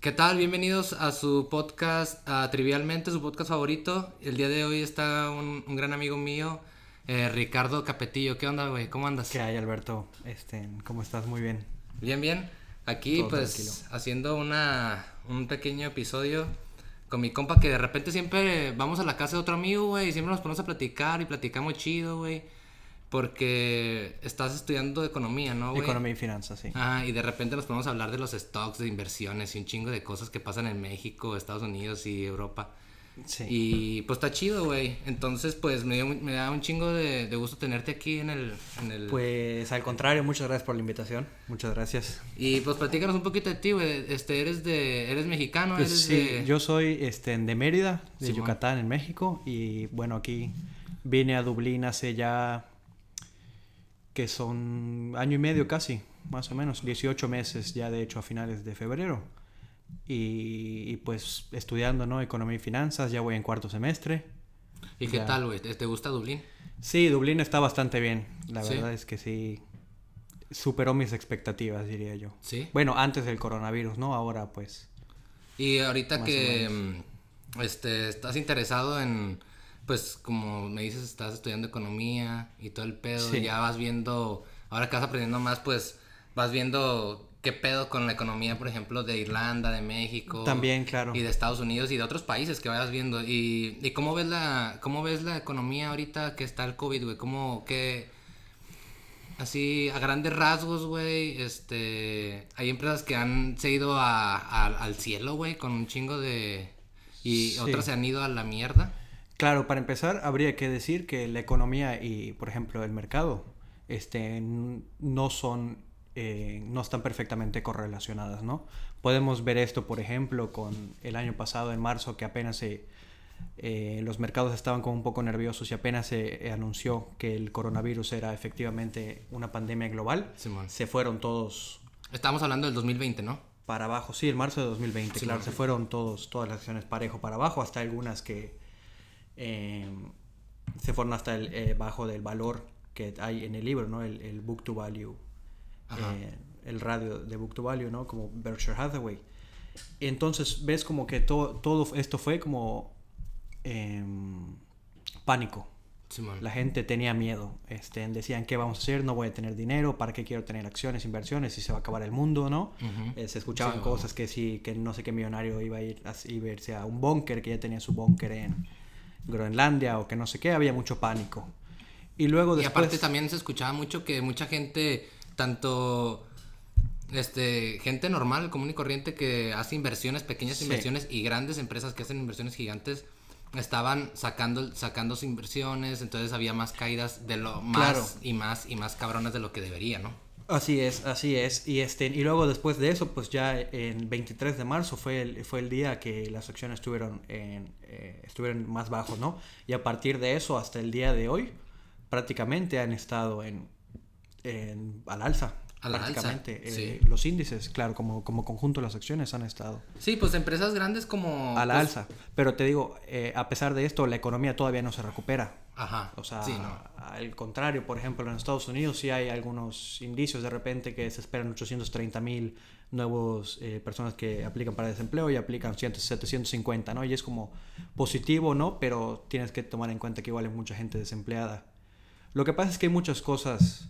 ¿Qué tal? Bienvenidos a su podcast, a Trivialmente, su podcast favorito. El día de hoy está un, un gran amigo mío, eh, Ricardo Capetillo. ¿Qué onda, güey? ¿Cómo andas? ¿Qué hay, Alberto? Este, ¿Cómo estás? Muy bien. Bien, bien. Aquí, Todo pues, tranquilo. haciendo una, un pequeño episodio con mi compa que de repente siempre vamos a la casa de otro amigo, güey, y siempre nos ponemos a platicar y platicamos chido, güey. Porque estás estudiando economía, ¿no, güey? Economía y finanzas, sí. Ah, y de repente nos ponemos a hablar de los stocks, de inversiones y un chingo de cosas que pasan en México, Estados Unidos y Europa. Sí. Y pues está chido, güey. Entonces, pues me, dio- me da un chingo de, de gusto tenerte aquí en el... En el... Pues al contrario, muchas gracias por la invitación. Muchas gracias. Y pues platícanos un poquito de ti, güey. Este, eres de... Eres mexicano, Pues eres sí, de... yo soy este, de Mérida, de. Yucatán, en México. Y bueno, aquí vine a Dublín hace ya que son año y medio casi, más o menos, 18 meses ya de hecho a finales de febrero. Y, y, pues estudiando, ¿no? Economía y finanzas, ya voy en cuarto semestre. ¿Y qué tal, güey? ¿Te, gusta Dublín? Sí, Dublín está bastante bien. La ¿Sí? verdad es que sí superó mis expectativas, diría yo. Sí. Bueno, antes del coronavirus, ¿no? Ahora pues. Y ahorita que mm, este, estás interesado en, pues como me dices, estás estudiando economía y todo el pedo, Sí. ya vas viendo, ahora que vas aprendiendo más, pues vas viendo qué pedo con la economía, por ejemplo, de Irlanda, de México. También, claro. Y de Estados Unidos y de otros países que vayas viendo. Y, y cómo ves la, cómo ves la economía ahorita que está el COVID, güey, cómo, qué, Así, a grandes rasgos, güey, este... Hay empresas que han se ido a, a- al cielo, güey, con un chingo de... Y Sí. otras se han ido a la mierda. Claro, para empezar, habría que decir que la economía y, por ejemplo, el mercado, este, no son, eh, no están perfectamente correlacionadas, ¿no? Podemos ver esto, por ejemplo, con el año pasado, en marzo, que apenas se, eh, los mercados estaban como un poco nerviosos y apenas se eh, anunció que el coronavirus era efectivamente una pandemia global, Simón. se fueron todos Estamos hablando del 2020, ¿no? para abajo. Sí, en marzo de 2020, Sí, claro, se fueron todos, todas las acciones parejo para abajo, hasta algunas que eh, se fueron hasta el eh, bajo del valor que hay en el libro, ¿no? El, el book to value, eh, el radio de book to value, ¿no? Como Berkshire Hathaway. Entonces ves como que todo, todo esto fue como em, pánico. La gente tenía miedo, este, decían qué vamos a hacer, no voy a tener dinero, para qué quiero tener acciones, inversiones, si se va a acabar el mundo, ¿no? Eh, se escuchaban Sí, cosas que sí, que no sé qué millonario iba a ir a y verse a un búnker, que ya tenía su búnker en Groenlandia o que no sé qué, había mucho pánico. Y luego Y después... aparte también se escuchaba mucho que mucha gente, tanto este gente normal, común y corriente que hace inversiones, pequeñas Sí. inversiones y grandes empresas que hacen inversiones gigantes estaban sacando sacando sus inversiones, entonces había más caídas de lo más Claro. y más y más cabronas de lo que debería, ¿no? Así es, así es. Y, este, y luego después de eso, pues ya en 23 de marzo fue el, fue el día que las acciones estuvieron, en, eh, estuvieron más bajos, ¿no? Y a partir de eso hasta el día de hoy, prácticamente han estado en, en al alza. A la alza. Eh, sí. Los índices, claro, como, como conjunto las acciones han estado Sí, pues empresas grandes como a la pues, alza. Pero te digo, eh, a pesar de esto, la economía todavía no se recupera. Ajá. O sea, sí, no. al contrario, por ejemplo, en Estados Unidos sí hay algunos indicios de repente que se esperan 830 mil nuevos eh, personas que aplican para desempleo y aplican 100, 750, ¿no? Y es como positivo, ¿no? Pero tienes que tomar en cuenta que igual hay mucha gente desempleada. Lo que pasa es que hay muchas cosas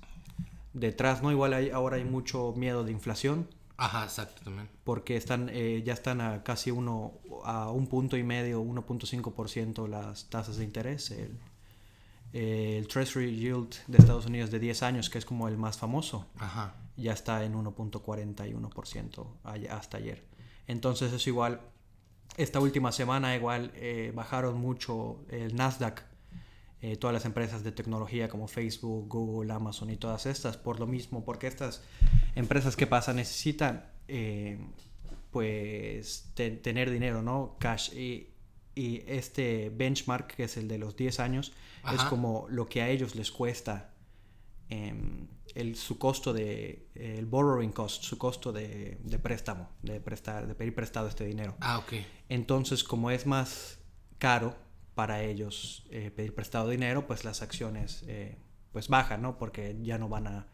detrás, ¿no? Igual hay, ahora hay mucho miedo de inflación Ajá, exacto también. porque están eh, ya están a casi uno a un punto y medio 1.5% las tasas de interés el, el Treasury Yield de Estados Unidos de 10 años que es como el más famoso Ajá. ya está en 1.41% ay- hasta ayer entonces es igual esta última semana igual eh, bajaron mucho el Nasdaq eh, todas las empresas de tecnología como Facebook, Google, Amazon y todas estas por lo mismo, porque estas empresas que pasa necesitan eh, pues te- tener dinero, ¿no? Cash y, y este benchmark que es el de los 10 años es como lo que a ellos les cuesta em, el, su costo de el borrowing cost, su costo de, de préstamo, de prestar, de pedir prestado este dinero. Ah, ok. Entonces, como es más caro para ellos eh, pedir prestado dinero, pues las acciones eh, pues bajan, ¿no? Porque ya no van a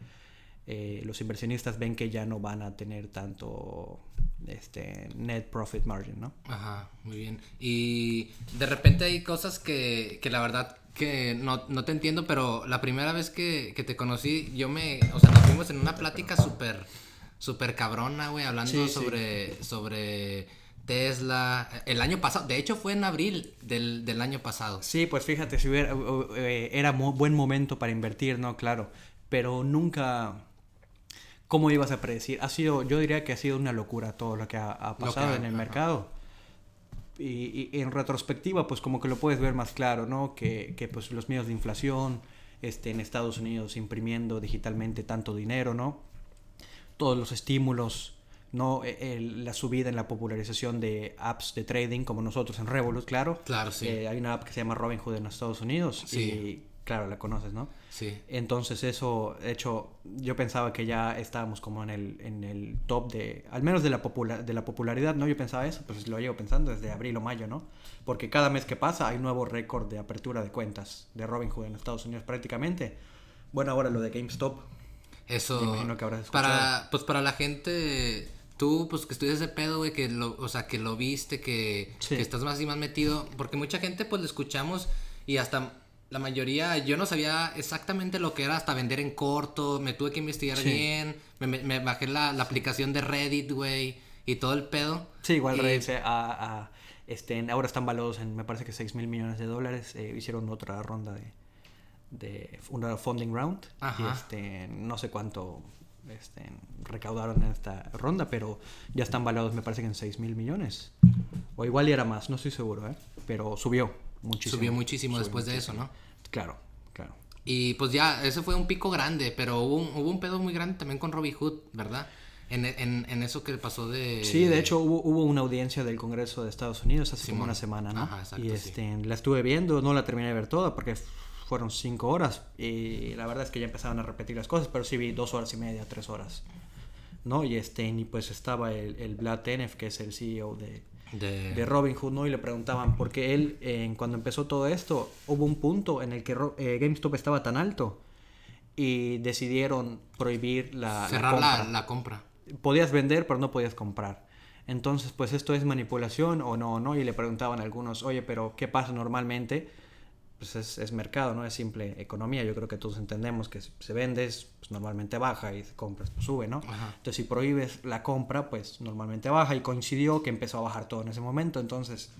eh, los inversionistas ven que ya no van a tener tanto este net profit margin, ¿no? Ajá, muy bien. Y de repente hay cosas que, que la verdad que no, no te entiendo, pero la primera vez que, que te conocí, yo me, o sea, nos fuimos en una plática súper, súper cabrona, güey, hablando Sí, sí. sobre, sobre Tesla, el año pasado, de hecho fue en abril del, del año pasado. Sí, pues fíjate, si hubiera, eh, era buen momento para invertir, ¿no? Claro, pero nunca... ¿Cómo ibas a predecir? Ha sido, yo diría que ha sido una locura todo lo que ha, ha Lo que pasado en el ajá. mercado. Y, y en retrospectiva, pues como que lo puedes ver más claro, ¿no? Que, que pues los medios de inflación, este, en Estados Unidos imprimiendo digitalmente tanto dinero, ¿no? Todos los estímulos, ¿no? E- el- la subida en la popularización de apps de trading, como nosotros en Revolut, claro. Claro, sí. Eh, hay una app que se llama Robinhood en Estados Unidos Sí. y claro, la conoces, ¿no? Sí. Entonces eso, de hecho, yo pensaba que ya estábamos como en el, en el top de, al menos de la, de la popularidad, ¿no? Yo pensaba eso, pues lo llevo pensando desde abril o mayo, ¿no? Porque cada mes que pasa hay nuevo récord de apertura de cuentas de Robinhood en Estados Unidos prácticamente. Bueno, ahora lo de GameStop. Eso. Me imagino que habrás escuchado. Para, pues para la gente, tú, pues que estudias ese pedo, güey, que lo, o sea, que lo viste, que, Sí. que estás más y más metido, porque mucha gente, pues, lo escuchamos y hasta la mayoría, yo no sabía exactamente lo que era hasta vender en corto, me tuve que investigar Sí. bien, me, me- me bajé la, la aplicación de Reddit, güey, y todo el pedo. Sí, igual Y- Reddit se- a- a- este, ahora están valuados en, me parece que 6 mil millones de dólares. eh, hicieron otra ronda de, de una funding round. Y Ajá. este, no sé cuánto este, recaudaron en esta ronda, pero ya están valuados, me parece que en 6 mil millones. O igual y era más, no estoy seguro, ¿eh? pero subió muchísimo. Subió muchísimo Subió después de eso. ¿no? Claro, claro. Y pues ya, ese fue un pico grande, pero hubo un, hubo un pedo muy grande también con Robin Hood, ¿verdad? En, en, en eso que pasó de... Sí, de hecho hubo, hubo una audiencia del Congreso de Estados Unidos hace como una semana, ¿no? Ajá, exacto, y sí. este, la estuve viendo, no la terminé de ver toda porque fueron cinco horas y la verdad es que ya empezaban a repetir las cosas, pero sí vi dos horas y media, tres horas, ¿no? Y este, y pues estaba el, el Vlad Tenev, que es el CEO de, de... de Robinhood, ¿no? Y le preguntaban, porque él, eh, cuando empezó todo esto, hubo un punto en el que eh, GameStop estaba tan alto y decidieron prohibir la, cerrar la, compra la compra. podías vender, pero no podías comprar. Entonces, pues esto es manipulación o no, ¿no? Y le preguntaban a algunos, oye, pero ¿qué pasa normalmente? Pues es, es mercado, no es simple economía. Yo creo que todos entendemos que si se vendes, pues normalmente baja y si compras, pues sube, ¿no? Ajá. Entonces, si prohíbes la compra, pues normalmente baja y coincidió que empezó a bajar todo en ese momento. Entonces,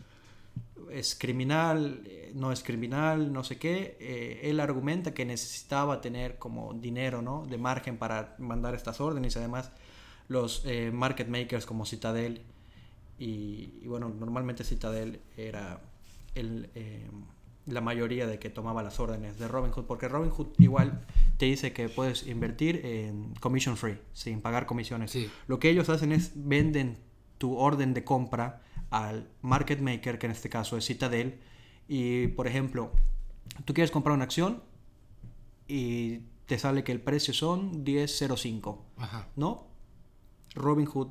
es criminal, eh, no es criminal, no sé qué. Eh, él argumenta que necesitaba tener como dinero, ¿no? De margen para mandar estas órdenes. Además, los eh, market makers como Citadel y, y bueno, normalmente Citadel era el, eh, la mayoría de que tomaba las órdenes de Robinhood, porque Robinhood igual te dice que puedes invertir en commission free, sin pagar comisiones. Sí. Lo que ellos hacen es venden tu orden de compra al market maker, que en este caso es Citadel, y por ejemplo, tú quieres comprar una acción y te sale que el precio son 10.05, Ajá. ¿no? Robinhood,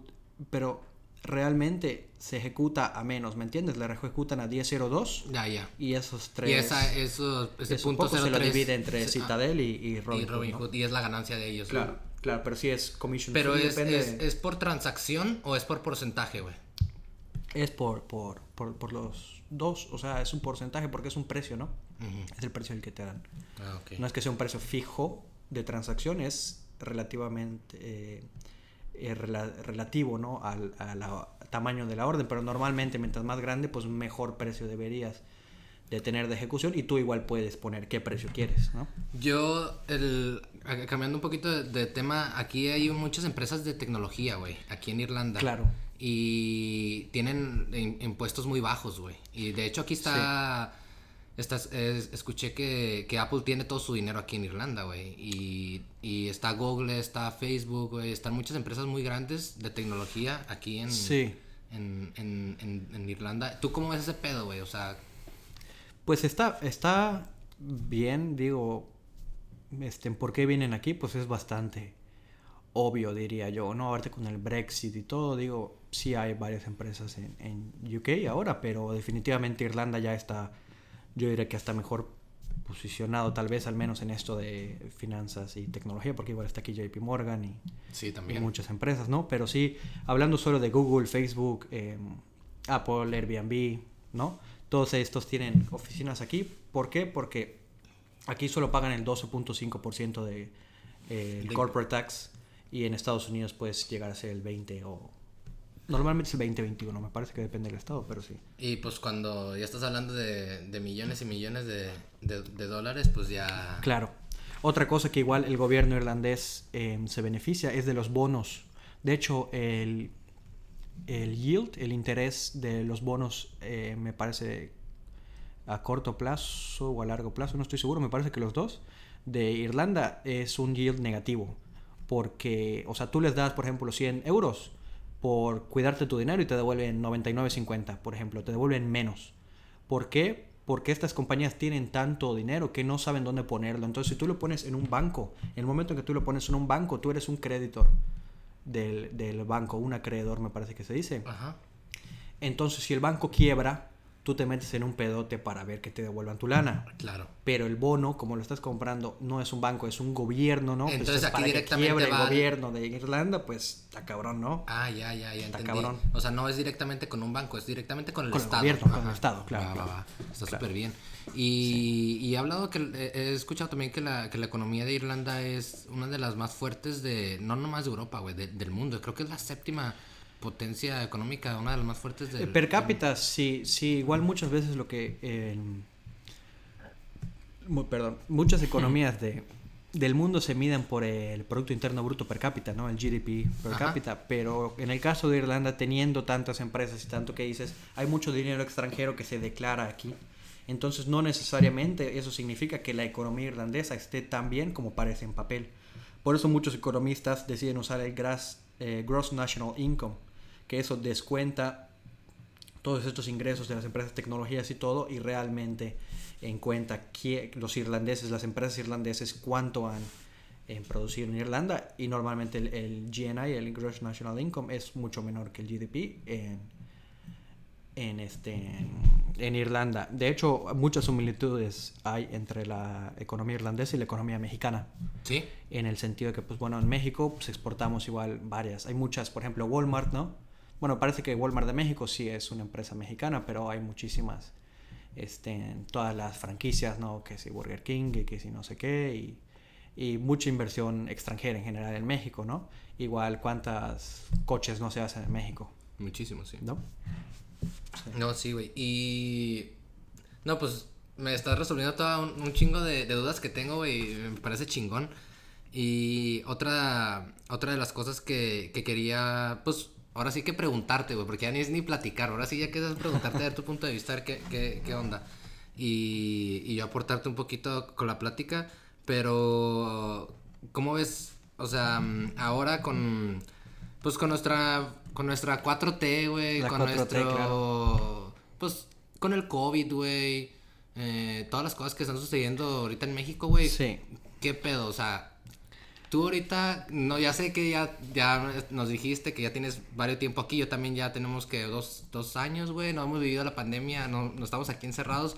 pero realmente se ejecuta a menos, ¿me entiendes? Le ejecutan a 10.02 Ya, ya. y esos tres... Y esa, eso, ese esos punto se lo 03, divide entre ah, Citadel y, y y Robinhood. ¿no? Robinhood, y es la ganancia de ellos. ¿no? Claro, claro, pero sí es commission Pero es, es, de- es por transacción o es por porcentaje, güey. Es por, por, por, por los dos, o sea, es un porcentaje porque es un precio, ¿no? Es el precio el que te dan. Ah, ok. No es que sea un precio fijo de transacción, es relativamente eh, eh, rela- relativo, ¿no? Al, al- al tamaño de la orden, pero normalmente mientras más grande, pues mejor precio deberías de tener de ejecución y tú igual puedes poner qué precio quieres, ¿no? Yo, el, cambiando un poquito de, de tema, aquí hay muchas empresas de tecnología, güey, aquí en Irlanda. Claro. Y tienen im- impuestos muy bajos, güey. Y de hecho aquí está... Estás, es- escuché que, que Apple tiene todo su dinero aquí en Irlanda, güey. Y, y está Google, está Facebook, güey. Están muchas empresas muy grandes de tecnología aquí en, Sí. en, en, en, en Irlanda. ¿Tú cómo ves ese pedo, güey? O sea, Pues está, está bien, digo, este, ¿por qué vienen aquí? Pues es bastante obvio, diría yo, ¿no? Ahorita con el Brexit y todo, digo, sí hay varias empresas en, en UK ahora, pero definitivamente Irlanda ya está, yo diría que está mejor posicionado tal vez al menos en esto de finanzas y tecnología, porque igual está aquí JP Morgan y, Sí, y muchas empresas, ¿no? Pero sí, hablando solo de Google, Facebook, eh, Apple, Airbnb, ¿no? Todos estos tienen oficinas aquí. ¿Por qué? Porque aquí solo pagan el 12.5% de eh, el De- corporate tax y en Estados Unidos puedes llegar a ser el 20 o normalmente es el 20-21, me parece que depende del estado, pero sí. Y pues cuando ya estás hablando de, de millones y millones de, de- de dólares, pues ya... Claro. Otra cosa que igual el gobierno irlandés eh, se beneficia es de los bonos. De hecho, el, el yield, el interés de los bonos, eh, me parece a corto plazo o a largo plazo, no estoy seguro, me parece que los dos, de Irlanda es un yield negativo. Porque, o sea, tú les das, por ejemplo, 100 euros por cuidarte tu dinero y te devuelven 99.50, por ejemplo, te devuelven menos. ¿Por qué? Porque estas compañías tienen tanto dinero que no saben dónde ponerlo. Entonces, si tú lo pones en un banco, en el momento en que tú lo pones en un banco, tú eres un creditor del, del banco, un acreedor me parece que se dice. Ajá. Entonces, si el banco quiebra, tú te metes en un pedote para ver que te devuelvan tu lana. Claro. Pero el bono, como lo estás comprando, no es un banco, es un gobierno, ¿no? Pues Entonces, es aquí para que directamente quiebre va el gobierno de Irlanda, pues está cabrón, ¿no? Ah, ya, ya, ya Está cabrón. O sea, no es directamente con un banco, es directamente con el Con el Estado. gobierno, con el. Estado, claro, Va, va, claro. va. Está Claro. súper bien. Y, y he hablado que eh, he escuchado también que la, que la economía de Irlanda es una de las más fuertes de, no nomás de Europa, güey, de- del mundo. Creo que es la séptima potencia económica, una de las más fuertes Eh, del per cápita, sí, sí, igual muchas veces lo que... eh, perdón, muchas economías de, del mundo se miden por el Producto Interno Bruto per cápita, ¿no? El GDP per Ajá. cápita, pero en el caso de Irlanda, teniendo tantas empresas y tanto que dices, hay mucho dinero extranjero que se declara aquí. Entonces no necesariamente eso significa que la economía irlandesa esté tan bien como parece en papel. Por eso muchos economistas deciden usar el gras- eh, Gross National Income, que eso descuenta todos estos ingresos de las empresas tecnologías y todo y realmente en cuenta que los irlandeses, las empresas irlandeses, cuánto han en producido en Irlanda y normalmente el, el GNI, el Gross National Income, es mucho menor que el GDP en, en, este, en, en Irlanda. De hecho, muchas similitudes hay entre la economía irlandesa y la economía mexicana Sí, en el sentido de que, pues bueno, en México pues, exportamos igual varias. Hay muchas, por ejemplo, Walmart, ¿no? Bueno, parece que Walmart de México sí es una empresa mexicana, pero hay muchísimas, este, en todas las franquicias, ¿no? Que si Burger King, y que si no sé qué, y, y mucha inversión extranjera en general en México, ¿no? Igual cuántas coches no se hacen en México, muchísimo, sí. ¿no? No, sí, güey. Y. No, pues me estás resolviendo todo un, un chingo de, de dudas que tengo, güey. Me parece chingón. Y otra, otra de las cosas que, que quería, pues, ahora sí que preguntarte, güey, porque ya ni es ni platicar. Ahora sí ya quedas preguntarte de tu punto de vista, a ver qué, qué, qué onda. Y, y yo aportarte un poquito con la plática. Pero, ¿cómo ves? O sea, ahora con. Pues con nuestra. Con nuestra 4T, güey. Con 4T, nuestro. claro. Pues con el COVID, güey. eh, todas las cosas que están sucediendo ahorita en México, güey. Sí. ¿Qué pedo? O sea, tú ahorita, no, ya sé que ya, ya nos dijiste que ya tienes varios tiempo aquí. Yo también ya tenemos que dos, dos años, güey. No hemos vivido la pandemia, no, no estamos aquí encerrados.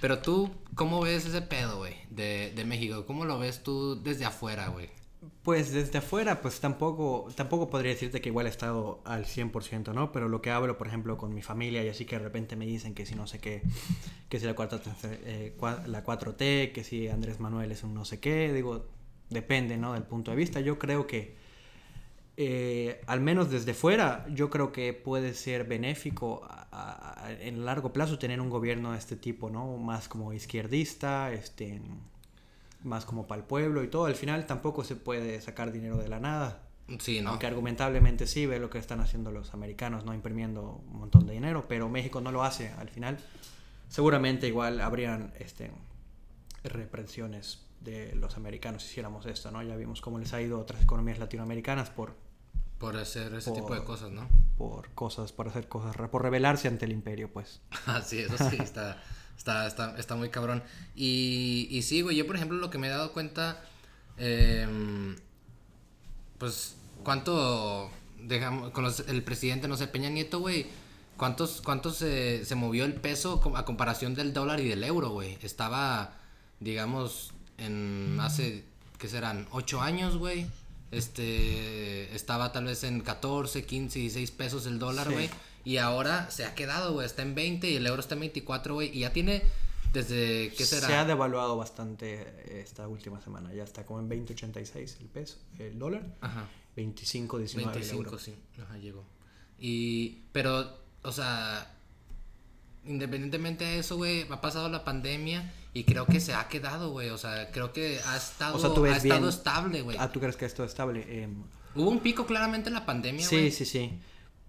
Pero tú, ¿cómo ves ese pedo, güey? De, de México. ¿Cómo lo ves tú desde afuera, güey? Pues desde afuera, pues tampoco, tampoco podría decirte que igual he estado al 100%, ¿no? Pero lo que hablo, por ejemplo, con mi familia y así que de repente me dicen que si no sé qué, que si la, cuarta, eh, la 4T, que si Andrés Manuel es un no sé qué, digo, depende, ¿no? Del punto de vista. Yo creo que, eh, al menos desde fuera, yo creo que puede ser benéfico a- a- a- en largo plazo tener un gobierno de este tipo, ¿no? Más como izquierdista, este más como para el pueblo y todo. Al final tampoco se puede sacar dinero de la nada. Sí, ¿no? Aunque argumentablemente sí ve lo que están haciendo los americanos, ¿no? Imprimiendo un montón de dinero, pero México no lo hace al final. Seguramente igual habrían este, reprensiones de los americanos hiciéramos esto, ¿no? Ya vimos cómo les ha ido a otras economías latinoamericanas por, Por hacer ese tipo de cosas, ¿no? por cosas, por hacer cosas, por rebelarse ante el imperio, pues. Ah, sí, eso sí, está, está, está, está muy cabrón. Y, y sí, güey, yo por ejemplo lo que me he dado cuenta, em, pues, ¿cuánto, digamos, con los- el presidente, no sé, Peña Nieto, güey, ¿cuántos, cuántos se, se movió el peso a comparación del dólar y del euro, güey? Estaba, digamos, en hace, ¿qué serán? 8 años, güey. Este, estaba tal vez en 14, 15, 16 pesos el dólar, güey. Y ahora se ha quedado, güey, está en 20 y el euro está en 24, güey. Y ya tiene desde, ¿qué será? Se ha devaluado bastante esta última semana. Ya está como en 20.86 el peso, el dólar. Ajá. 25, 19 25, el euro. sí. Ajá, llegó. Y, pero, o sea, independientemente de eso, güey, ha pasado la pandemia y creo que se ha quedado, güey. O sea, creo que ha estado, O sea, ha estado estable, güey. Ah, ¿tú crees que esto es estable? Em, Hubo un pico claramente en la pandemia, Sí, güey. sí, sí.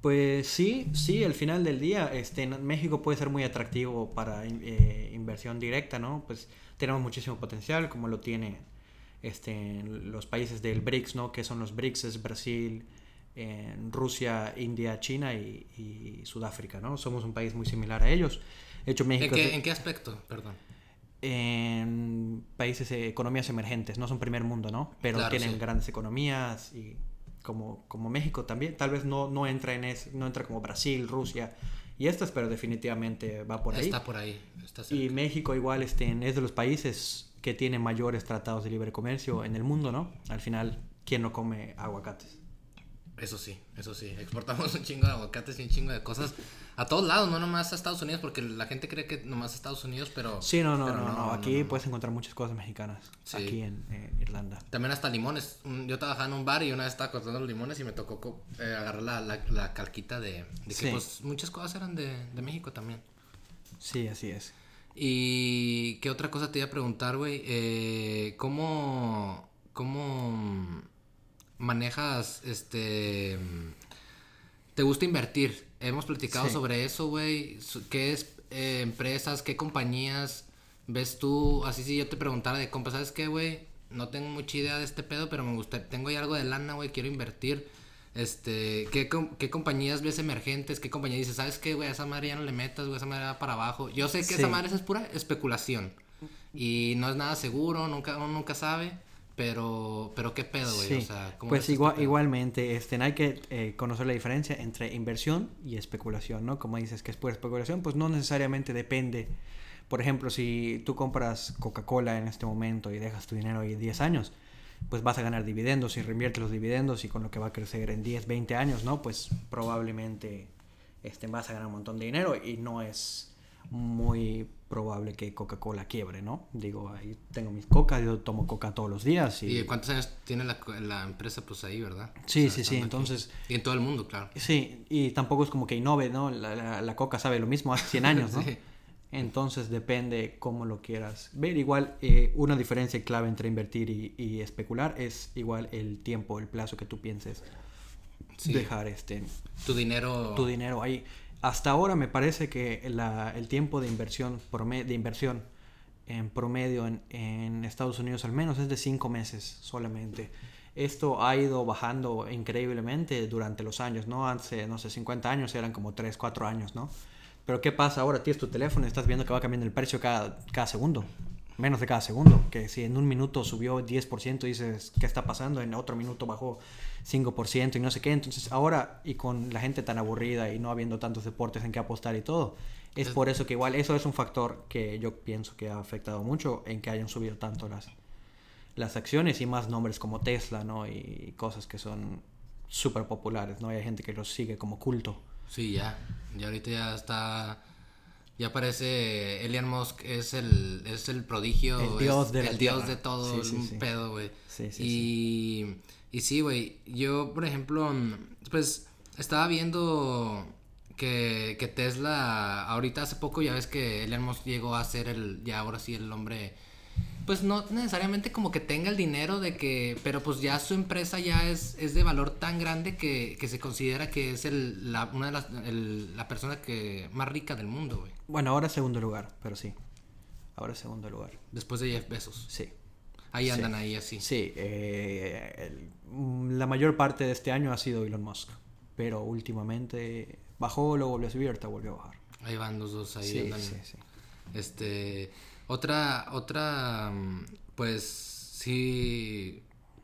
Pues sí, sí, al final del día, este, México puede ser muy atractivo para eh, inversión directa, ¿no? Pues tenemos muchísimo potencial, como lo tiene este, los países del BRICS, ¿no? Que son los BRICS, es Brasil, en Rusia, India, China y, y Sudáfrica, ¿no? Somos un país muy similar a ellos. De hecho, ¿En México qué, ¿En qué aspecto? Perdón. en países, eh, economías emergentes, no son primer mundo, ¿no? Pero Claro, tienen sí. grandes economías y como, como México también, tal vez no, no entra en es, no entra como Brasil, Rusia y estas, pero definitivamente va por ahí. Está por ahí. Está. Y México igual este, es de los países que tiene mayores tratados de libre comercio en el mundo, ¿no? Al final, ¿quién no come aguacates? Eso sí, eso sí. Exportamos un chingo de aguacates y un chingo de cosas a todos lados, no nomás a Estados Unidos, porque la gente cree que nomás a Estados Unidos, pero. Sí, no, no, pero no, no, aquí no. puedes encontrar muchas cosas mexicanas, Sí. aquí en eh, Irlanda. También hasta limones. Yo trabajaba en un bar y una vez estaba cortando los limones y me tocó eh, agarrar la, la, la calquita de, de que Sí. pues muchas cosas eran de, de México también. Sí, así es. Y qué otra cosa te iba a preguntar, güey. Eh, ¿Cómo, cómo manejas, este, te gusta invertir? Hemos platicado Sí. sobre eso, güey. ¿Qué es eh, empresas, qué compañías ves tú? Así si yo te preguntara de compra, ¿sabes qué, güey? No tengo mucha idea de este pedo, pero me gusta, tengo algo de lana, güey, quiero invertir. Este, ¿qué, com- ¿qué compañías ves emergentes? ¿Qué compañías dices, sabes qué, güey? A esa madre ya no le metas, güey, esa madre va para abajo. Yo sé que Sí. esa madre es pura especulación. Y no es nada seguro, nunca, uno nunca sabe. Pero, pero qué pedo, güey. Sí, O sea, ¿cómo pues este igual, pedo? igualmente este, hay que eh, conocer la diferencia entre inversión y especulación, ¿no? Como dices que es pura especulación, pues no necesariamente depende. Por ejemplo, si tú compras Coca-Cola en este momento y dejas tu dinero ahí 10 años, pues vas a ganar dividendos y reinviertes los dividendos y con lo que va a crecer en 10, 20 años, ¿no? Pues probablemente este, vas a ganar un montón de dinero y no es muy probable que Coca-Cola quiebre, ¿no? Digo, ahí tengo mis cocas, yo tomo coca todos los días y... ¿Y cuántos años tiene la, empresa? Pues ahí, ¿verdad? Sí, O sea, sí, sí, aquí. entonces- Y en todo el mundo, claro. Sí, y tampoco es como que innove, ¿no? La, la- la coca sabe lo mismo hace 100 años, ¿no? Sí. Entonces depende cómo lo quieras ver. Igual, eh, una diferencia clave entre invertir y, y especular es igual el tiempo, el plazo que tú pienses Sí. dejar este, Tu dinero. tu dinero ahí. Hasta ahora me parece que el tiempo de inversión, de inversión en promedio en, en Estados Unidos al menos es de 5 meses solamente. Esto ha ido bajando increíblemente durante los años, ¿no? Hace, no sé, 50 años eran como 3, 4 años, ¿no? Pero ¿qué pasa ahora? Tienes tu teléfono y estás viendo que va cambiando el precio cada, cada segundo. Menos de cada segundo. Que si en un minuto subió 10%, dices, ¿qué está pasando? En otro minuto bajó 5% y no sé qué. Entonces ahora, y con la gente tan aburrida y no habiendo tantos deportes en que apostar y todo, es por eso que igual eso es un factor que yo pienso que ha afectado mucho en que hayan subido tanto las, las acciones y más nombres como Tesla, ¿no? Y cosas que son súper populares, ¿no? Y hay gente que los sigue como culto. Sí, ya. Ya ahorita ya está. Ya parece Elon Musk es el, es el prodigio. El dios es de El dios de todo, Sí, un sí. pedo, güey. Sí, sí, y, y sí, güey. Yo, por ejemplo, pues estaba viendo que, que Tesla, ahorita hace poco ya ves que Elon Musk llegó a ser el, ya ahora sí el hombre, pues no necesariamente como que tenga el dinero de que, pero pues ya su empresa ya es, es de valor tan grande que, que se considera que es el, la, una de las, el- la persona que más rica del mundo, güey. Bueno, ahora es segundo lugar, pero sí. Ahora es segundo lugar. Después de Jeff Bezos. Sí. Ahí Sí. andan ahí así. Sí, eh, el- mm, la mayor parte de este año ha sido Elon Musk, pero últimamente bajó, luego volvió a subir, ahorita volvió a bajar. Ahí van los dos, ahí sí, andan. sí, sí. Este, otra, otra, mm, pues, sí,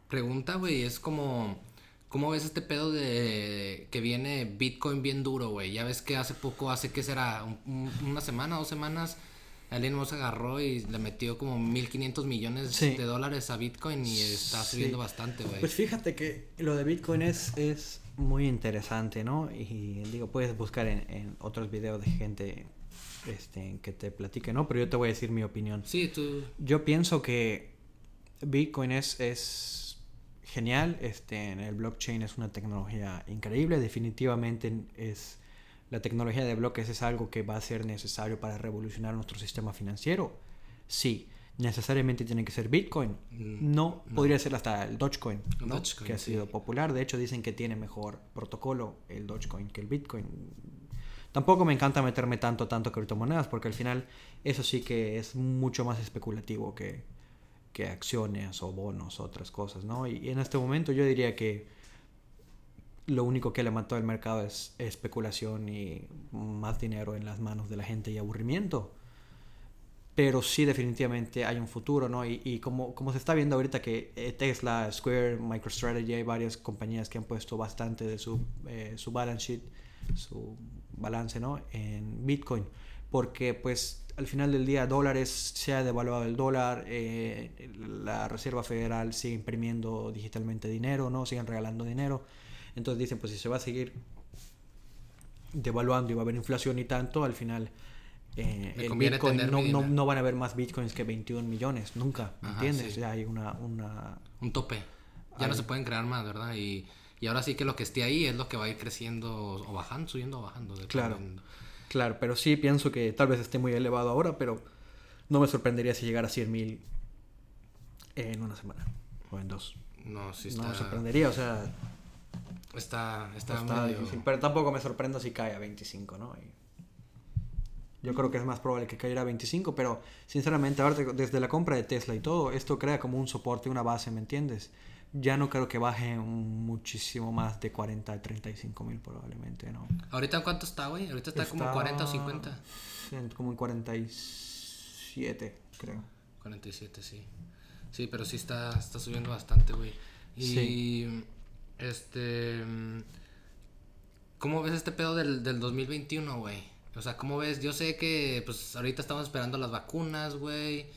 pregunta, güey, es como, ¿cómo ves este pedo de que viene Bitcoin bien duro, güey? Ya ves que hace poco, hace, ¿qué será? Un- un- una semana, dos semanas, Elon Musk agarró y le metió como 1.500 millones de dólares a Bitcoin y está subiendo bastante, güey. Pues fíjate que lo de Bitcoin es, es muy interesante, ¿no? Y digo, puedes buscar en, en otros videos de gente este, que te platique, ¿no? Pero yo te voy a decir mi opinión. Sí, tú. Yo pienso que Bitcoin es, es genial, este, el blockchain es una tecnología increíble, definitivamente es la tecnología de bloques es algo que va a ser necesario para revolucionar nuestro sistema financiero. Sí, necesariamente tiene que ser Bitcoin. Mm, no, podría ser hasta el Dogecoin, que ha sido popular. De hecho, dicen que tiene mejor protocolo el Dogecoin que el Bitcoin. Tampoco me encanta meterme tanto, tanto criptomonedas, porque al final eso sí que es mucho más especulativo que, que acciones o bonos o otras cosas, ¿no? Y, en este momento yo diría que lo único que le mató al mercado es especulación y más dinero en las manos de la gente y aburrimiento. Pero sí definitivamente hay un futuro, ¿no? Y, y como, como se está viendo ahorita que eh, Tesla, Square, MicroStrategy, hay varias compañías que han puesto bastante de su, eh, su balance sheet, su balance, ¿no? En Bitcoin. Porque pues al final del día dólares se ha devaluado el dólar, eh, la Reserva Federal sigue imprimiendo digitalmente dinero, ¿no? Siguen regalando dinero. Entonces dicen, pues si se va a seguir devaluando y va a haber inflación y tanto, al final eh, el Bitcoin no, no, no, van a haber más Bitcoins que 21 millones, nunca, ¿me entiendes? Ya hay una, una... Un tope. Ya no se pueden crear más, ¿verdad? Y, y, ahora sí que lo que esté ahí es lo que va a ir creciendo o bajando, subiendo o bajando. Claro. Claro, pero sí pienso que tal vez esté muy elevado ahora, pero no me sorprendería si llegara a 100 mil en una semana o en dos. No, sí está... No me sorprendería, o sea... Está, está, difícil, pero tampoco me sorprendo si cae a 25, ¿no? yo creo que es más probable que caiga a 25, pero sinceramente, ahora desde la compra de Tesla y todo, esto crea como un soporte, una base, ¿me entiendes? Ya no creo que baje muchísimo más de 40 a 35 mil probablemente, ¿no? ¿Ahorita cuánto está, güey? ¿Ahorita está, como 40 o 50? Como en 47, creo. 47, sí. Sí, pero sí está, está subiendo bastante, güey. Y, este... ¿Cómo ves este pedo del, del 2021, güey? O sea, ¿cómo ves? Yo sé que, pues, ahorita estamos esperando las vacunas, güey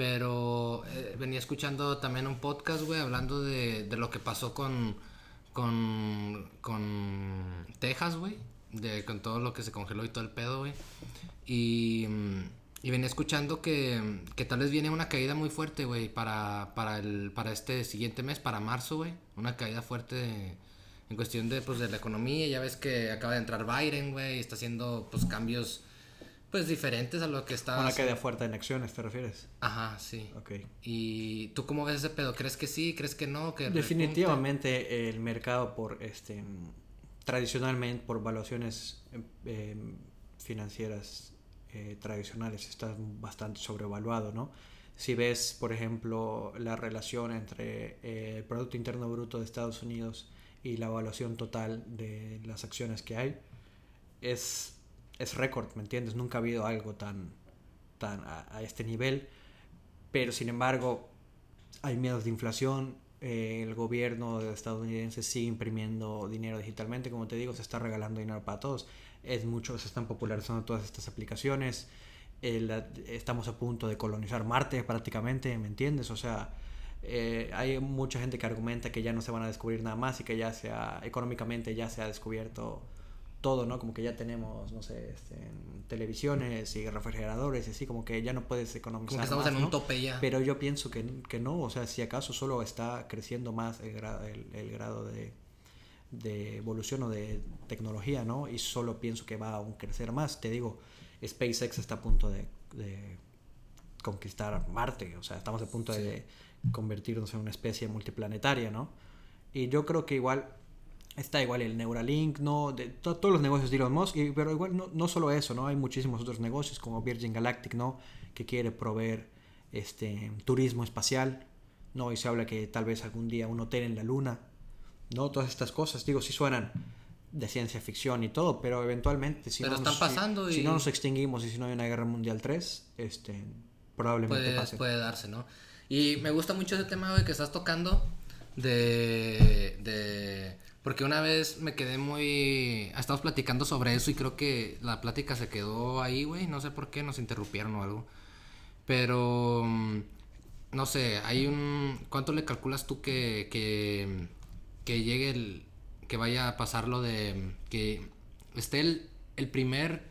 pero eh, venía escuchando también un podcast, güey, hablando de, de, lo que pasó con, con, con Texas, güey. Con todo lo que se congeló y todo el pedo, güey. Y, y venía escuchando que, tal vez viene una caída muy fuerte, güey, para, para, para este siguiente mes, para marzo, güey. Una caída fuerte en cuestión de, pues, de la economía. Ya ves que acaba de entrar Biden, güey, está haciendo pues, cambios pues diferentes a lo que está. Una caída fuerte en acciones, ¿te refieres? Ajá, sí. Ok. ¿Y tú cómo ves ese pedo? ¿Crees que sí? ¿Crees que no? ¿Que Definitivamente el mercado por este tradicionalmente por valuaciones em, financieras eh, tradicionales está bastante sobrevaluado, ¿no? Si ves, por ejemplo, la relación entre eh, el Producto Interno Bruto de Estados Unidos y la evaluación total de las acciones que hay, es es récord, ¿me entiendes? Nunca ha habido algo tan, tan a, este nivel, pero sin embargo hay miedos de inflación, eh, el gobierno estadounidense sigue imprimiendo dinero digitalmente, como te digo, se está regalando dinero para todos, es mucho, se están popularizando todas estas aplicaciones, estamos a punto de colonizar Marte prácticamente, ¿me entiendes? O sea, eh, hay mucha gente que argumenta que ya no se van a descubrir nada más y que ya sea económicamente ya se ha descubierto todo, ¿no? Como que ya tenemos, no sé, este, televisiones y refrigeradores y así, como que ya no puedes economizar. Como que estamos en un tope ya. Pero yo pienso que, que, no, o sea, si acaso solo está creciendo más el, grado, el, grado de, de, evolución o de tecnología, ¿no? Y solo pienso que va a aún crecer más. Te digo, SpaceX está a punto de, de conquistar Marte, o sea, estamos a punto de convertirnos en una especie multiplanetaria, ¿no? Y yo creo que igual Está igual el Neuralink, ¿no? De, todos los negocios de Elon Musk, pero igual no, no solo eso, ¿no? Hay muchísimos otros negocios como Virgin Galactic, ¿no? Que quiere proveer este, turismo espacial, ¿no? Y se habla que tal vez algún día un hotel en la luna, ¿no? Todas estas cosas, digo, sí suenan de ciencia ficción y todo, pero eventualmente si, no, están nos, pasando si, no nos extinguimos y si no hay una guerra mundial 3, este, probablemente puede, pase. Puede darse, ¿no? Y me gusta mucho ese tema, que estás tocando de, de Porque una vez me quedé muy... Estamos platicando sobre eso y creo que la plática se quedó ahí, güey. No sé por qué, nos interrumpieron o algo. Pero... mm, No sé, hay un... ¿Cuánto le calculas tú que, que, que llegue el... Que vaya a pasar lo de... Que esté el, el primer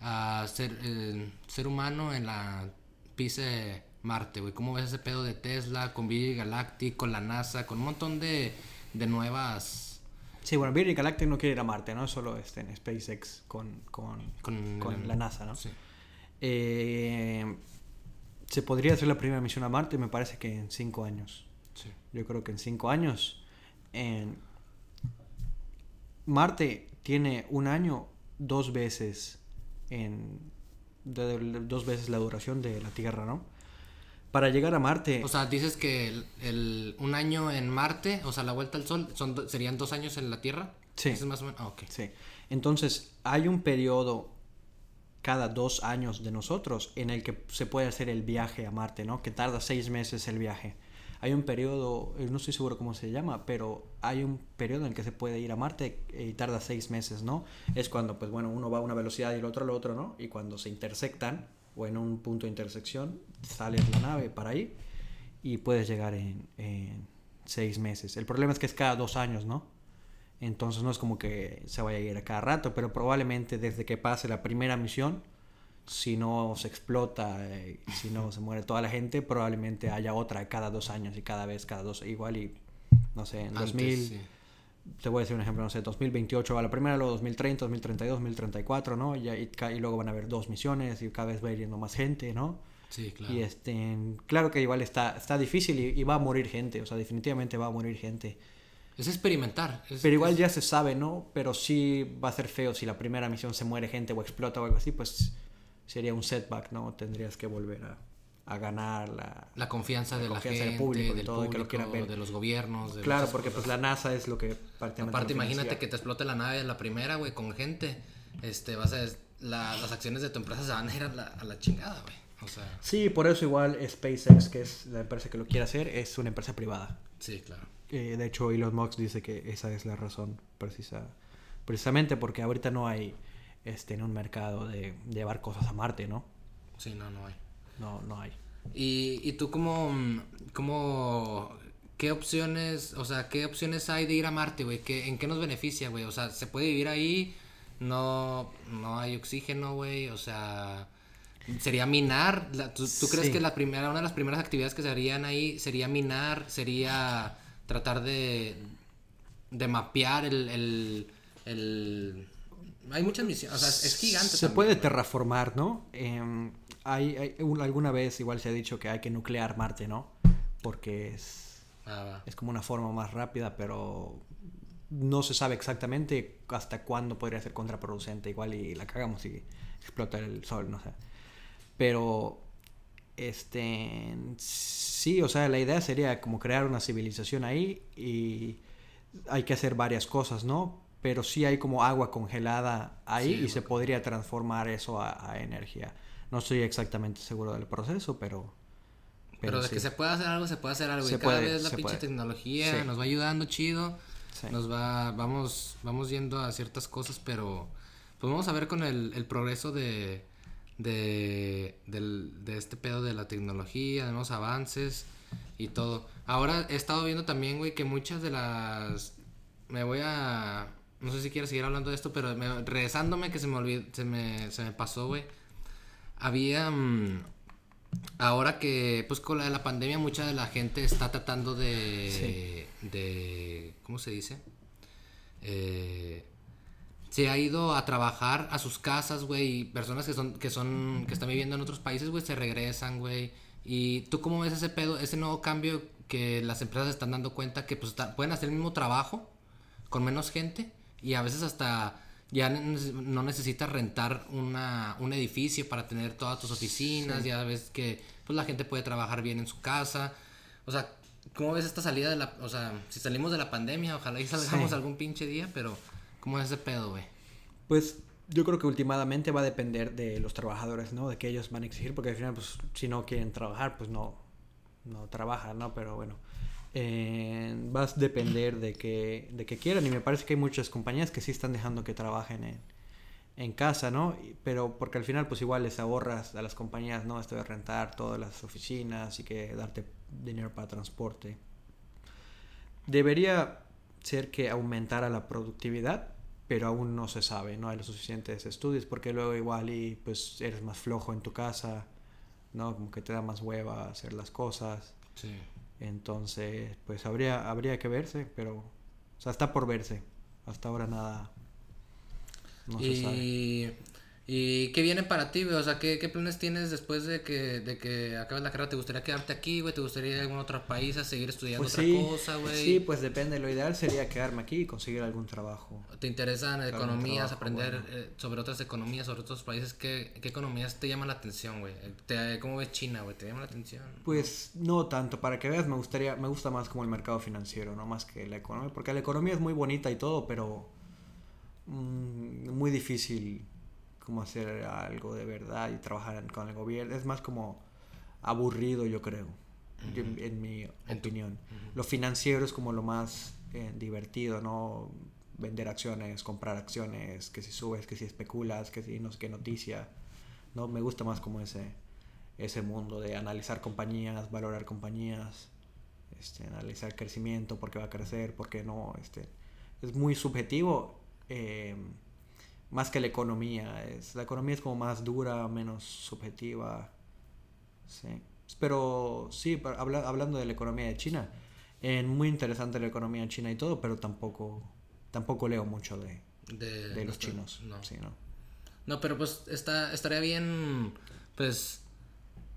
ah, ser, ser humano en la pise Marte, güey. ¿Cómo ves ese pedo de Tesla, con Virgin Galactic, con la NASA, con un montón de, de nuevas... Sí, bueno, Virgin Galactic no quiere ir a Marte, ¿no? Solo este, en SpaceX con, con, Con, con la NASA, ¿no? Sí. Eh, se podría hacer la primera misión a Marte, me parece que en cinco años. Sí. Yo creo que en cinco años. En... Marte tiene un año dos veces en de- de- dos veces la duración de la Tierra, ¿no? Para llegar a Marte, O sea, dices que el, el- un año en Marte, o sea, la vuelta al Sol, son, serían dos años en la Tierra. Sí. Es más o menos. Ah, ok. sí. Entonces hay un periodo cada dos años de nosotros en el que se puede hacer el viaje a Marte, ¿no? Que tarda seis meses el viaje. Hay un periodo, eh, no estoy seguro cómo se llama, pero hay un periodo en el que se puede ir a Marte y tarda seis meses, ¿no? Es cuando, pues bueno, uno va a una velocidad y el otro a lo otro, ¿no? Y cuando se intersectan o en un punto de intersección, sales la nave para ahí y puedes llegar en, en seis meses. El problema es que es cada dos años, ¿no? Entonces no es como que se vaya a ir a cada rato, pero probablemente desde que pase la primera misión, si no se explota, eh, si no se muere toda la gente, probablemente haya otra cada dos años y cada vez cada dos, igual y no sé, en Antes, 2000, sí. Te voy a decir un ejemplo, no sé, 2028 va la primera, luego 2030, 2032, 2034, ¿no? Y, y, y luego van a haber dos misiones y cada vez va yendo más gente, ¿no? Sí, claro. Y este, claro que igual está, está difícil y, y va a morir gente, o sea, definitivamente va a morir gente. Es experimentar. es- Pero igual es- ya se sabe, ¿no? Pero sí va a ser feo si la primera misión se muere gente o explota o algo así, pues sería un setback, ¿no? Tendrías que volver a, a ganar la... La confianza la de la gente, del público y todo, que lo quieran ver. de los gobiernos. de Claro, porque pues la NASA es lo que prácticamente... Aparte, imagínate que te explote la nave la primera, güey, con gente. Este, vas a... la- las acciones de tu empresa se van a ir a la, a la chingada, güey. O sea, Sí, por eso igual SpaceX, que es la empresa que lo quiere hacer, es una empresa privada. sí, claro. Eh, de hecho, Elon Musk dice que esa es la razón precisa, precisamente porque ahorita no hay este, en un mercado de llevar cosas a Marte, ¿no? Sí, no, no hay. No, no hay. ¿Y, y tú cómo, cómo, qué opciones, o sea, qué opciones hay de ir a Marte, güey? ¿Qué, ¿En qué nos beneficia, güey? O sea, ¿se puede vivir ahí? No, no hay oxígeno, güey, o sea, sería minar. ¿tú, crees que la primera, una de las primeras actividades que se harían ahí sería minar, sería tratar de, de mapear el, el, el- hay muchas misiones, o sea, es, gigante. Se también, puede terraformar, ¿no? Em, hay, hay- un- alguna vez igual se ha dicho que hay que nuclear Marte, ¿no? Porque es, Ah, es como una forma más rápida, pero no se sabe exactamente hasta cuándo podría ser contraproducente. Igual y la cagamos y explota el sol, no sé. Pero, este, sí, o sea, la idea sería como crear una civilización ahí y hay que hacer varias cosas, ¿no? Pero sí hay como agua congelada ahí Sí, y se podría transformar eso a, a energía. No estoy exactamente seguro del proceso, pero... Pero, de sí. que se puede hacer algo, se puede hacer algo. Se y cada puede, vez la pinche puede. tecnología Sí. nos va ayudando chido. Sí. Nos va, vamos, vamos yendo a ciertas cosas, pero pues vamos a ver con el, el progreso de, de, del- de este pedo de la tecnología, de nuevos avances y todo. Ahora he estado viendo también, güey, que muchas de las... Me voy a... No sé si quieres seguir hablando de esto, pero me- regresándome que se me olvidó, se me, se me pasó, güey. Había... mm, Ahora que, pues con la de la pandemia, mucha de la gente está tratando de. de ¿Cómo se dice? Eh, se ha ido a trabajar a sus casas, güey. Y personas que son, que son, que están viviendo en otros países, güey, se regresan, güey. Y tú cómo ves ese pedo, ese nuevo cambio que las empresas están dando cuenta que pues está- pueden hacer el mismo trabajo con menos gente y a veces hasta ya no necesitas rentar una, un edificio para tener todas tus oficinas, ya ves que pues la gente puede trabajar bien en su casa. O sea, ¿cómo ves esta salida de la, o sea, si salimos de la pandemia, ojalá y salgamos Sí. algún pinche día, pero ¿cómo es ese pedo, güey? Pues yo creo que últimamente va a depender de los trabajadores, ¿no? De que ellos van a exigir, porque al final, pues, si no quieren trabajar, pues no, no trabajan, ¿no? Pero bueno, eh, vas a depender de que, de que quieran y me parece que hay muchas compañías que sí están dejando que trabajen en, en casa, ¿no? Pero porque al final pues igual les ahorras a las compañías, ¿no? Esto de rentar todas las oficinas y que darte dinero para transporte. Debería ser que aumentara la productividad, pero aún no se sabe, no hay los suficientes estudios porque luego igual y pues eres más flojo en tu casa, ¿no? Como que te da más hueva hacer las cosas. Sí. Entonces, pues habría, habría que verse, pero, o sea, está por verse. Hasta ahora nada. No y, se sabe. ¿Y qué viene para ti, güey? O sea, ¿qué, planes tienes después de que, de que acabes la carrera? ¿Te gustaría quedarte aquí, güey? ¿Te gustaría ir a algún otro país a seguir estudiando pues otra cosa, güey? Sí, pues depende. Lo ideal sería quedarme aquí y conseguir algún trabajo. ¿Te interesan economías, aprender eh, sobre otras economías, sobre otros países? ¿Qué, qué economías te llaman la atención, güey? ¿Cómo ves China, güey? ¿Te llama la atención? Pues no tanto. Para que veas, me gustaría, me gusta más como el mercado financiero, no más que la economía. Porque la economía es muy bonita y todo, pero mm, muy difícil como hacer algo de verdad y trabajar con el gobierno. Es más como aburrido, yo creo, en, mi opinión. Lo financiero es como lo más eh, divertido, ¿no? Vender acciones, comprar acciones, que si subes, que si especulas, que si no sé qué noticia. ¿no? Me gusta más como ese, ese mundo de analizar compañías, valorar compañías, este, analizar crecimiento, por qué va a crecer, por qué no. Este, es muy subjetivo. Eh, más que la economía. Es, la economía es como más dura, menos subjetiva. Sí. Pero sí, hablando de la economía de China, es muy interesante la economía de China y todo, pero tampoco, tampoco leo mucho de, de, los chinos. No. Sí, no. no, pero pues está, estaría bien, pues...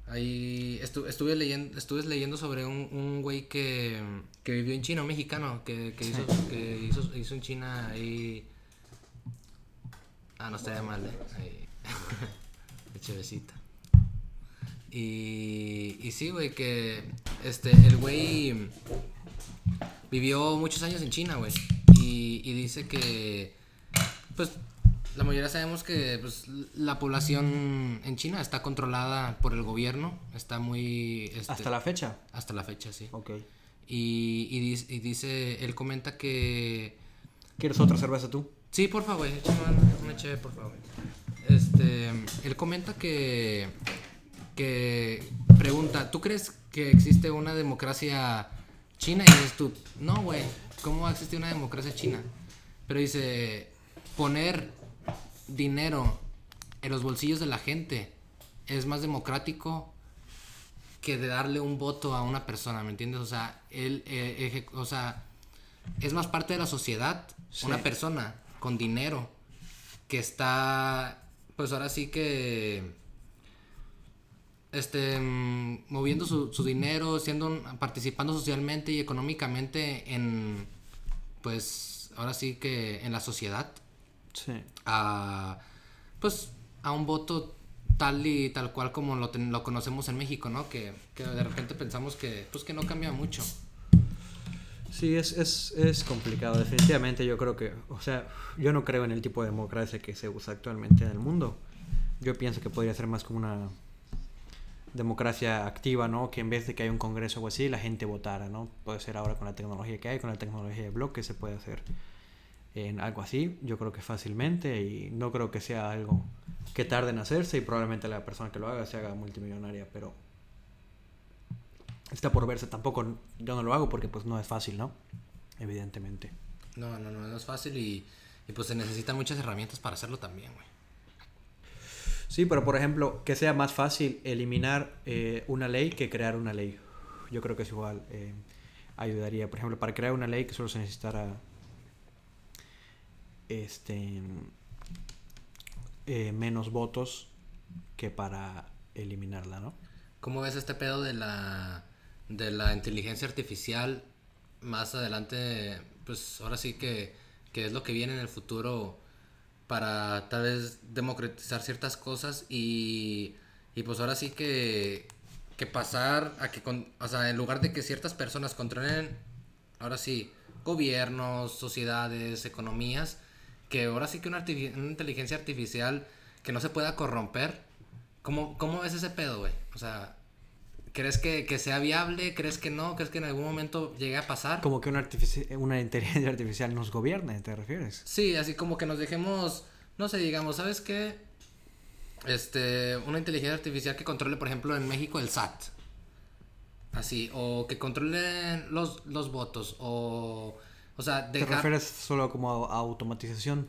Ahí estuve leyendo estuve leyendo sobre un, un güey que, que vivió en China, un mexicano, que, que, hizo, que hizo, hizo en China ahí Ah, no estaría mal, ¿eh? Ahí. Echevecita. Y, y sí, güey, que este, el güey vivió muchos años en China, güey. Y, y dice que, pues, la mayoría sabemos que pues, la población en China está controlada por el gobierno. Está muy... Este, ¿Hasta la fecha? Hasta la fecha, sí. Ok. Y, y, y dice, él comenta que... ¿Quieres otra cerveza tú? Sí, por favor, échame una chévere, por favor. Este, él comenta que, que pregunta, ¿tú crees que existe una democracia china? Y dices tú, no, güey, ¿cómo existe una democracia china? Pero dice, poner dinero en los bolsillos de la gente es más democrático que de darle un voto a una persona, ¿me entiendes? O sea, él, eh, o sea, es más parte de la sociedad una persona con dinero, que está, pues ahora sí que, este, moviendo su, su dinero, siendo, participando socialmente y económicamente en, pues, ahora sí que en la sociedad. Sí. A, pues, a un voto tal y tal cual como lo, lo conocemos en México, ¿no? Que, que, de repente pensamos que, pues, que no cambia mucho. Sí, es, es, es, complicado, definitivamente yo creo que, o sea, yo no creo en el tipo de democracia que se usa actualmente en el mundo. Yo pienso que podría ser más como una democracia activa, ¿no? Que en vez de que haya un congreso o así, la gente votara, ¿no? Puede ser ahora con la tecnología que hay, con la tecnología de bloque se puede hacer en algo así, yo creo que fácilmente y no creo que sea algo que tarde en hacerse y probablemente la persona que lo haga se haga multimillonaria, pero está por verse. Tampoco yo no lo hago porque pues no es fácil, ¿no? Evidentemente. No, no, no, no es fácil y, y pues se necesitan muchas herramientas para hacerlo también, güey. Sí, pero por ejemplo, que sea más fácil eliminar eh, una ley que crear una ley. Yo creo que es igual. Eh, ayudaría. Por ejemplo, para crear una ley que solo se necesitara este eh, menos votos que para eliminarla, ¿no? ¿Cómo ves este pedo de la de la inteligencia artificial más adelante, pues ahora sí que, que es lo que viene en el futuro para tal vez democratizar ciertas cosas y, y pues ahora sí que, que pasar a que, con, o sea, en lugar de que ciertas personas controlen, ahora sí, gobiernos, sociedades, economías, que ahora sí que una, una inteligencia artificial que no se pueda corromper, ¿cómo, cómo ves ese pedo, güey? O sea, ¿Crees que, que, sea viable? ¿Crees que no? ¿Crees que en algún momento llegue a pasar? Como que una, una inteligencia artificial nos gobierne, ¿te refieres? Sí, así como que nos dejemos, no sé, digamos, ¿sabes qué? Este, una inteligencia artificial que controle, por ejemplo, en México el SAT. Así, o que controle los, los votos, o... O sea, dejar... ¿Te refieres solo como a automatización?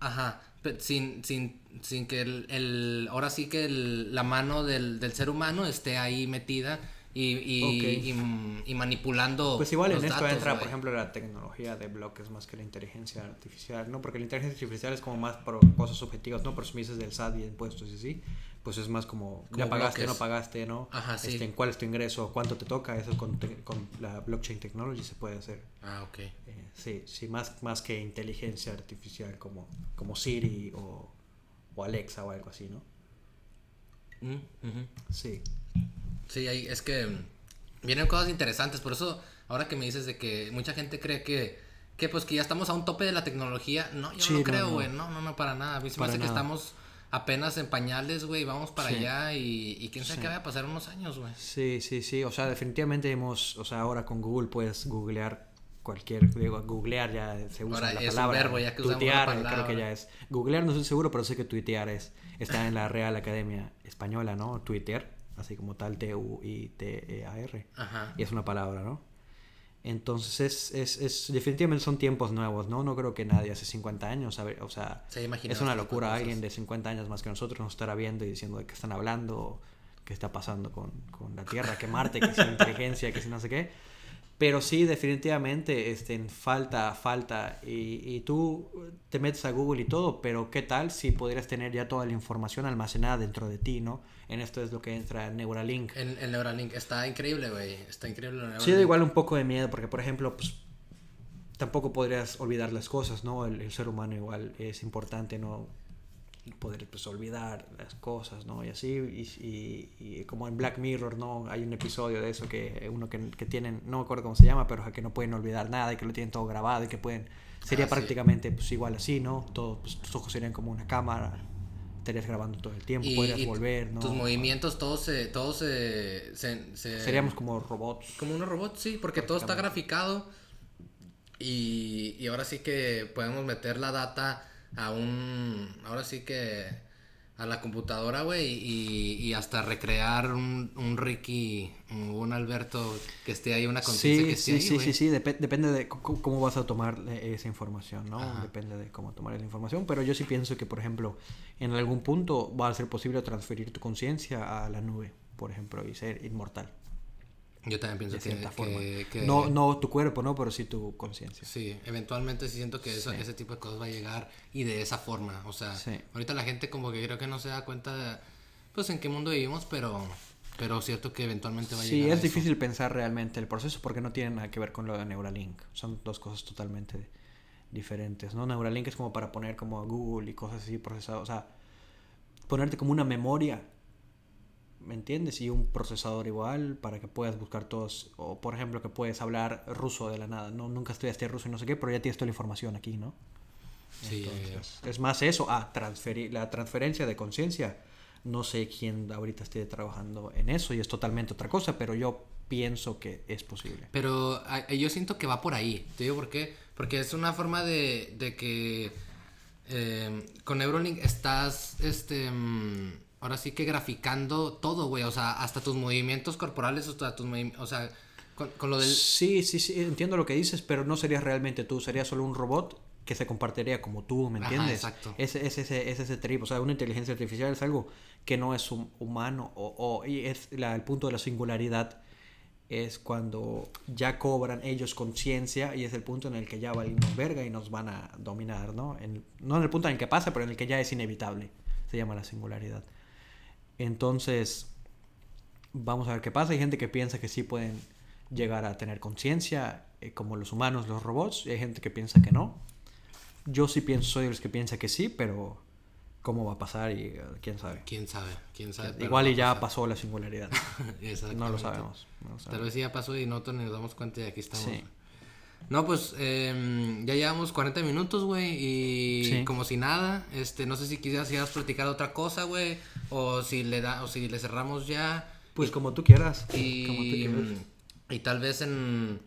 Ajá, sin, sin, sin que el, el, ahora sí que el, la mano del, del, ser humano esté ahí metida y, y, y, manipulando. Pues igual en esto entra, por ejemplo, la tecnología de bloques más que la inteligencia artificial, ¿no? Porque la inteligencia artificial es como más por cosas subjetivas, ¿no? Por dices del SAT y impuestos y así pues es más como, ya pagaste, no pagaste, ¿no? Ajá, sí. Este, ¿Cuál es tu ingreso? ¿Cuánto te toca? Eso con, con la blockchain technology se puede hacer. Ah, ok. Eh, sí, sí, más, más que inteligencia artificial como, como Siri o, o Alexa o algo así, ¿no? Mm, sí. Sí, hay, es que vienen cosas interesantes, por eso ahora que me dices de que mucha gente cree que, que pues que ya estamos a un tope de la tecnología, no, yo no, creo, güey, no. no, no, para nada, a mí se me hace que estamos apenas en pañales, güey, vamos para allá y, y, quién sabe qué va a pasar unos años, güey. Sí, sí, sí, o sea, definitivamente hemos, o sea, ahora con Google puedes googlear cualquier, digo, googlear ya se usa la palabra. verbo, ya que tuitear, la creo que ya es. Googlear no estoy seguro, pero sé que tuitear es, está en la Real Academia Española, ¿no? Twitter, así como tal, T-U-I-T-E-A-R. Ajá. Y es una palabra, ¿no? Entonces, es, es, es, definitivamente son tiempos nuevos, ¿no? No creo que nadie hace 50 años, o sea, es una locura alguien de 50 años más que nosotros nos estará viendo y diciendo de qué están hablando, qué está pasando con, con la Tierra, que Marte, que es inteligencia, que si no sé qué. Pero sí, definitivamente, este, falta, falta. Y, y, tú te metes a Google y todo, pero ¿qué tal si pudieras tener ya toda la información almacenada dentro de ti, ¿no? En esto es lo que entra en Neuralink. En el Neuralink está increíble, güey. Está increíble Neuralink. Sí, da igual un poco de miedo, porque por ejemplo, pues tampoco podrías olvidar las cosas, ¿no? El, el ser humano igual es importante, ¿no? Poder pues, olvidar las cosas, ¿no? Y así, y, y, como en Black Mirror, ¿no? Hay un episodio de eso que uno que, que, tienen, no me acuerdo cómo se llama, pero que no pueden olvidar nada y que lo tienen todo grabado y que pueden, sería ah, prácticamente pues igual así, ¿no? Todo, pues, tus ojos serían como una cámara, estarías grabando todo el tiempo, podrías volver, ¿no? Tus movimientos, todos se, todos se, se, Seríamos como robots. Como unos robots, sí, porque todo está graficado y, y ahora sí que podemos meter la data a un, ahora sí que a la computadora, güey, y, y, hasta recrear un, un Ricky, un Alberto que esté ahí, una conciencia que esté sí, Sí, sí, sí, depende de cómo vas a tomar esa información, ¿no? Depende de cómo tomar esa información, pero yo sí pienso que, por ejemplo, en algún punto va a ser posible transferir tu conciencia a la nube, por ejemplo, y ser inmortal. Yo también pienso que, que, No, no tu cuerpo, ¿no? Pero sí tu conciencia. Sí, eventualmente sí siento que eso, ese tipo de cosas va a llegar y de esa forma. O sea, ahorita la gente como que creo que no se da cuenta de, pues en qué mundo vivimos, pero, pero cierto que eventualmente va a llegar. Sí, es difícil pensar realmente el proceso porque no tiene nada que ver con lo de Neuralink. Son dos cosas totalmente diferentes, ¿no? Neuralink es como para poner como Google y cosas así procesadas. O sea, ponerte como una memoria ¿me entiendes? Y un procesador igual para que puedas buscar todos, o por ejemplo que puedes hablar ruso de la nada, no nunca estudiaste ruso y no sé qué, pero ya tienes toda la información aquí, ¿no? Sí, es más eso, ah, transferir, la transferencia de conciencia, no sé quién ahorita esté trabajando en eso y es totalmente otra cosa, pero yo pienso que es posible. Pero yo siento que va por ahí, te digo por qué, porque es una forma de, de que eh, con Neuralink estás, este... Mm, ahora sí que graficando todo, güey, o sea, hasta tus movimientos corporales, o sea, tus o sea, con, lo del... Sí, sí, sí, entiendo lo que dices, pero no serías realmente tú, serías solo un robot que se compartiría como tú, ¿me entiendes? exacto. Es, es, ese, es ese trip, o sea, una inteligencia artificial es algo que no es humano, o, o, y es la, el punto de la singularidad es cuando ya cobran ellos conciencia y es el punto en el que ya valimos verga y nos van a dominar, ¿no? En, no en el punto en el que pasa, pero en el que ya es inevitable, se llama la singularidad. Entonces, vamos a ver qué pasa. Hay gente que piensa que sí pueden llegar a tener conciencia, eh, como los humanos, los robots, y hay gente que piensa que no. Yo sí pienso, soy de los que piensa que sí, pero cómo va a pasar y eh, quién sabe. Quién sabe, quién sabe. Igual y ya pasó la singularidad. no lo sabemos. Tal vez ya pasó y nosotros nos damos cuenta y aquí estamos. Sí. No, pues eh, ya llevamos 40 minutos, güey, y como si nada. Este, no sé si quisieras, quisieras platicar otra cosa, güey, o si le da, o si le cerramos ya. Pues como tú quieras. Y, Como tú quieras. y tal vez en.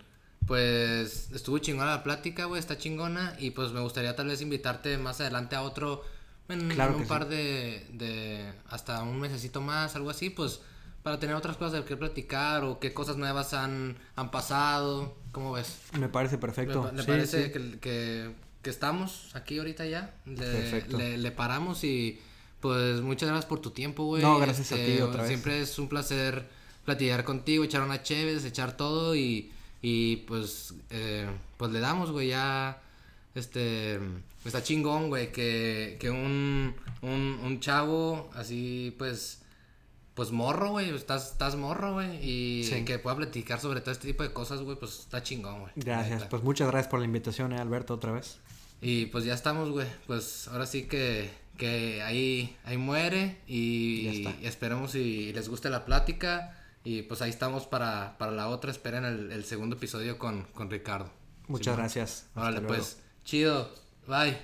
Pues estuvo chingona la plática, güey, está chingona. Y pues me gustaría tal vez invitarte más adelante a otro. En, Claro en un par de, de. Hasta un mesecito más, algo así, pues. Para tener otras cosas de qué platicar o qué cosas nuevas han, han pasado. ¿Cómo ves? Me parece perfecto. me Sí, parece sí. Que, que, que estamos aquí ahorita ya. Le, Perfecto. le- le paramos y pues muchas gracias por tu tiempo, güey. No, gracias a ti otra vez. Siempre es un placer platicar contigo, echar una chévere, echar todo y, y pues, eh, pues le damos, güey, ya. Este, está chingón, güey, que, que un, un, un chavo así, pues, pues morro, güey, estás, estás morro, güey, y Sí. que pueda platicar sobre todo este tipo de cosas, güey, pues está chingón, güey. Gracias. Pues muchas gracias por la invitación, eh, Alberto, otra vez. Y pues ya estamos, güey, pues ahora sí que, que ahí, ahí muere y, y esperemos si les guste la plática y pues ahí estamos para, para la otra, esperen el, el segundo episodio con, con Ricardo. Muchas Simón. gracias. Órale, pues, chido, bye.